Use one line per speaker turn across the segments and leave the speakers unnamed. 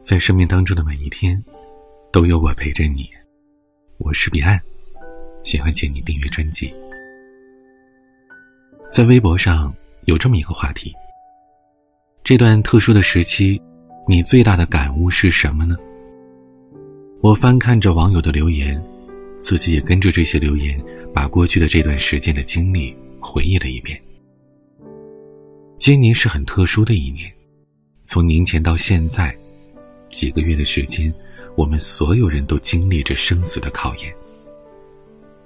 在生命当中的每一天，都有我陪着你。我是彼岸，喜欢请你订阅专辑。在微博上有这么一个话题：这段特殊的时期，你最大的感悟是什么呢？我翻看着网友的留言，自己也跟着这些留言，把过去的这段时间的经历回忆了一遍。今年是很特殊的一年，从年前到现在，几个月的时间，我们所有人都经历着生死的考验。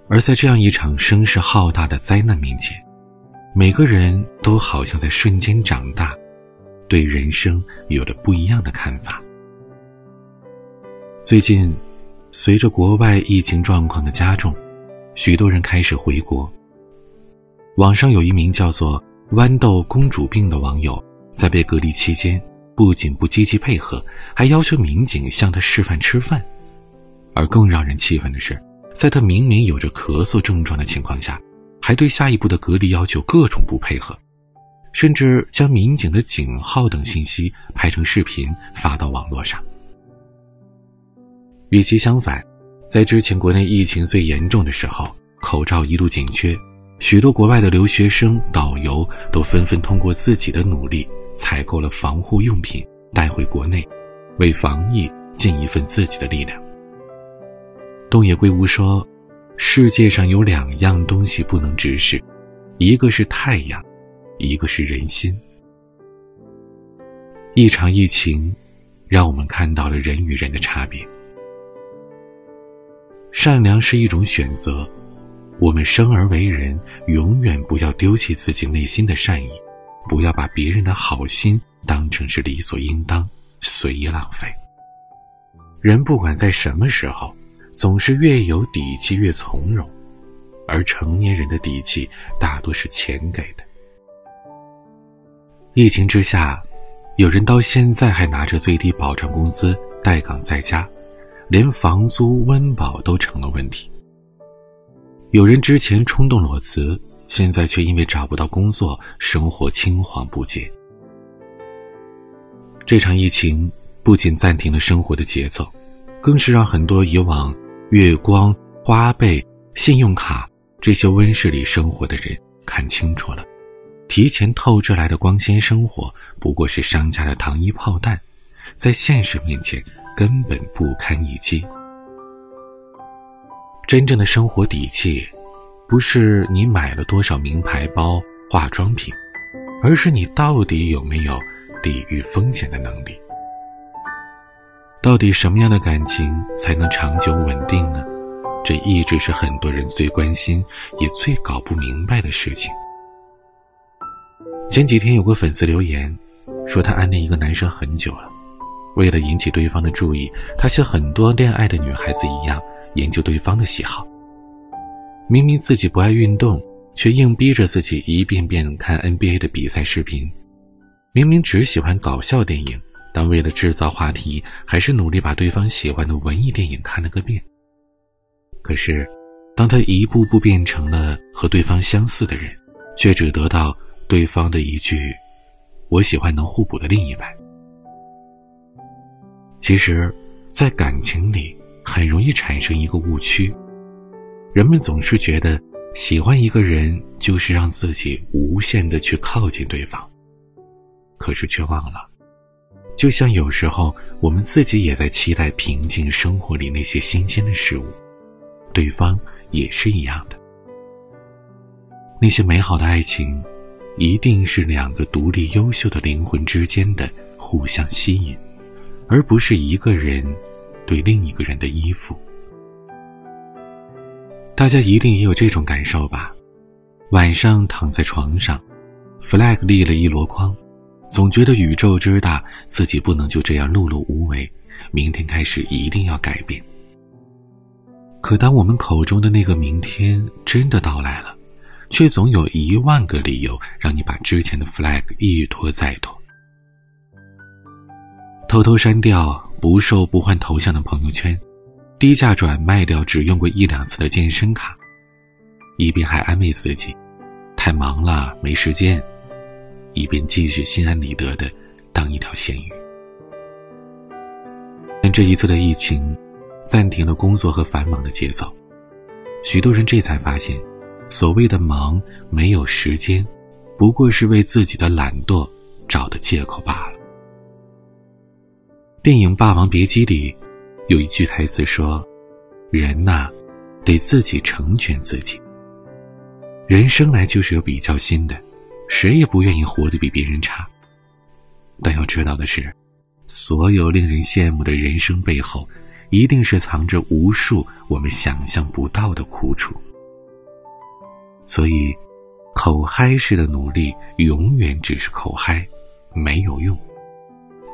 而在这样一场声势浩大的灾难面前，每个人都好像在瞬间长大，对人生有了不一样的看法。最近，随着国外疫情状况的加重，许多人开始回国。网上有一名叫做。豌豆公主病的网友在被隔离期间，不仅不积极配合，还要求民警向他示范吃饭。而更让人气愤的是，在他明明有着咳嗽症状的情况下，还对下一步的隔离要求各种不配合，甚至将民警的警号等信息拍成视频发到网络上。与其相反，在之前国内疫情最严重的时候，口罩一度紧缺。许多国外的留学生、导游都纷纷通过自己的努力采购了防护用品，带回国内，为防疫尽一份自己的力量。东野圭吾说：“世界上有两样东西不能直视，一个是太阳，一个是人心。”一场疫情，让我们看到了人与人的差别。善良是一种选择。我们生而为人，永远不要丢弃自己内心的善意，不要把别人的好心当成是理所应当，随意浪费。人不管在什么时候，总是越有底气越从容，而成年人的底气大多是钱给的。疫情之下，有人到现在还拿着最低保障工资待岗在家，连房租温饱都成了问题。有人之前冲动裸辞，现在却因为找不到工作，生活青黄不接。这场疫情不仅暂停了生活的节奏，更是让很多以往月光、花呗、信用卡这些温室里生活的人看清楚了，提前透支来的光鲜生活不过是商家的糖衣炮弹，在现实面前根本不堪一击。真正的生活底气，不是你买了多少名牌包、化妆品，而是你到底有没有抵御风险的能力。到底什么样的感情才能长久稳定呢？这一直是很多人最关心也最搞不明白的事情。前几天有个粉丝留言，说他暗恋一个男生很久了，为了引起对方的注意，他像很多恋爱的女孩子一样。研究对方的喜好。明明自己不爱运动，却硬逼着自己一遍遍看 NBA 的比赛视频。明明只喜欢搞笑电影，但为了制造话题，还是努力把对方喜欢的文艺电影看了个遍。可是，当他一步步变成了和对方相似的人，却只得到对方的一句：“我喜欢能互补的另一半。”其实，在感情里。很容易产生一个误区，人们总是觉得喜欢一个人就是让自己无限的去靠近对方，可是却忘了，就像有时候我们自己也在期待平静生活里那些新鲜的事物，对方也是一样的。那些美好的爱情，一定是两个独立优秀的灵魂之间的互相吸引，而不是一个人。对另一个人的依附，大家一定也有这种感受吧？晚上躺在床上，flag 立了一箩筐，总觉得宇宙之大，自己不能就这样碌碌无为，明天开始一定要改变。可当我们口中的那个明天真的到来了，却总有一万个理由让你把之前的 flag 一拖再拖，偷偷删掉。不瘦不换头像的朋友圈，低价转卖掉只用过一两次的健身卡，一边还安慰自己太忙了没时间，一边继续心安理得的当一条咸鱼。但这一次的疫情，暂停了工作和繁忙的节奏，许多人这才发现，所谓的忙没有时间，不过是为自己的懒惰找的借口罢了。电影《霸王别姬》里，有一句台词说：“人呐，得自己成全自己。人生来就是有比较心的，谁也不愿意活得比别人差。但要知道的是。”所有令人羡慕的人生背后，一定是藏着无数我们想象不到的苦楚。所以，口嗨式的努力永远只是口嗨，没有用。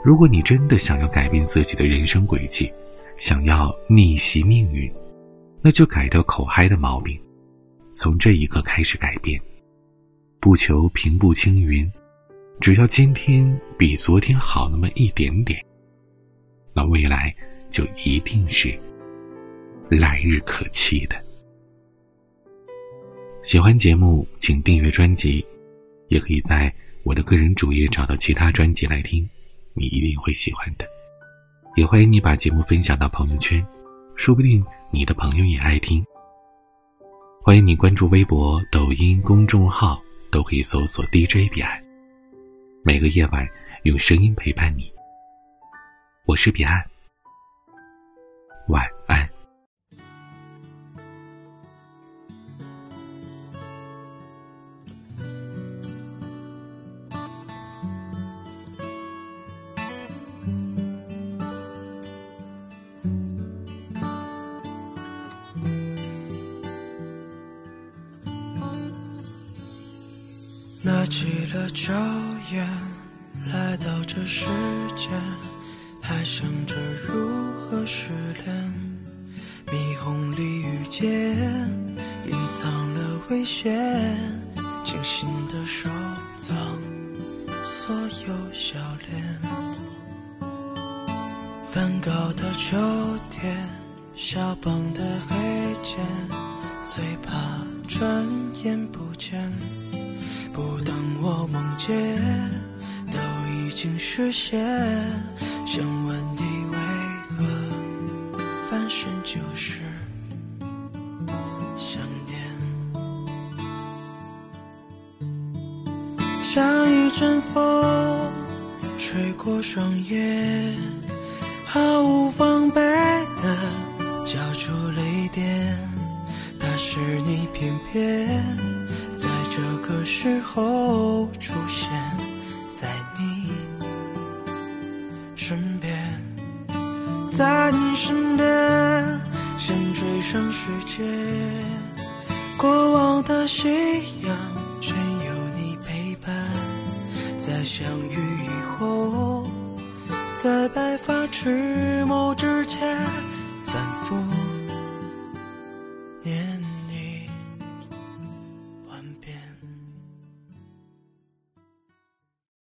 如果你真的想要改变自己的人生轨迹，想要逆袭命运，那就改掉口嗨的毛病，从这一刻开始改变，不求平步青云。只要今天比昨天好那么一点点，那未来就一定是来日可期的。喜欢节目，请订阅专辑，也可以在我的个人主页找到其他专辑来听，你一定会喜欢的。也欢迎你把节目分享到朋友圈，说不定你的朋友也爱听。欢迎你关注微博、抖音公众号，都可以搜索 DJ 彼岸。每个夜晚，用声音陪伴你。我是彼岸，晚安。
起了照烟，来到这世间，还想着如何失恋。霓虹里遇见，隐藏了危险，精心的收藏所有笑脸。梵高的秋天，肖邦的黑键，最怕转眼不见。不等我梦见，都已经实现。想问你为何翻身就是想念？像一阵风吹过双眼，毫无防备的交出泪点，但是你偏偏。在这个时候出现在你身边，在你身边，先追上时间。过往的夕阳，全有你陪伴。在相遇以后，在白发迟暮之前，反复。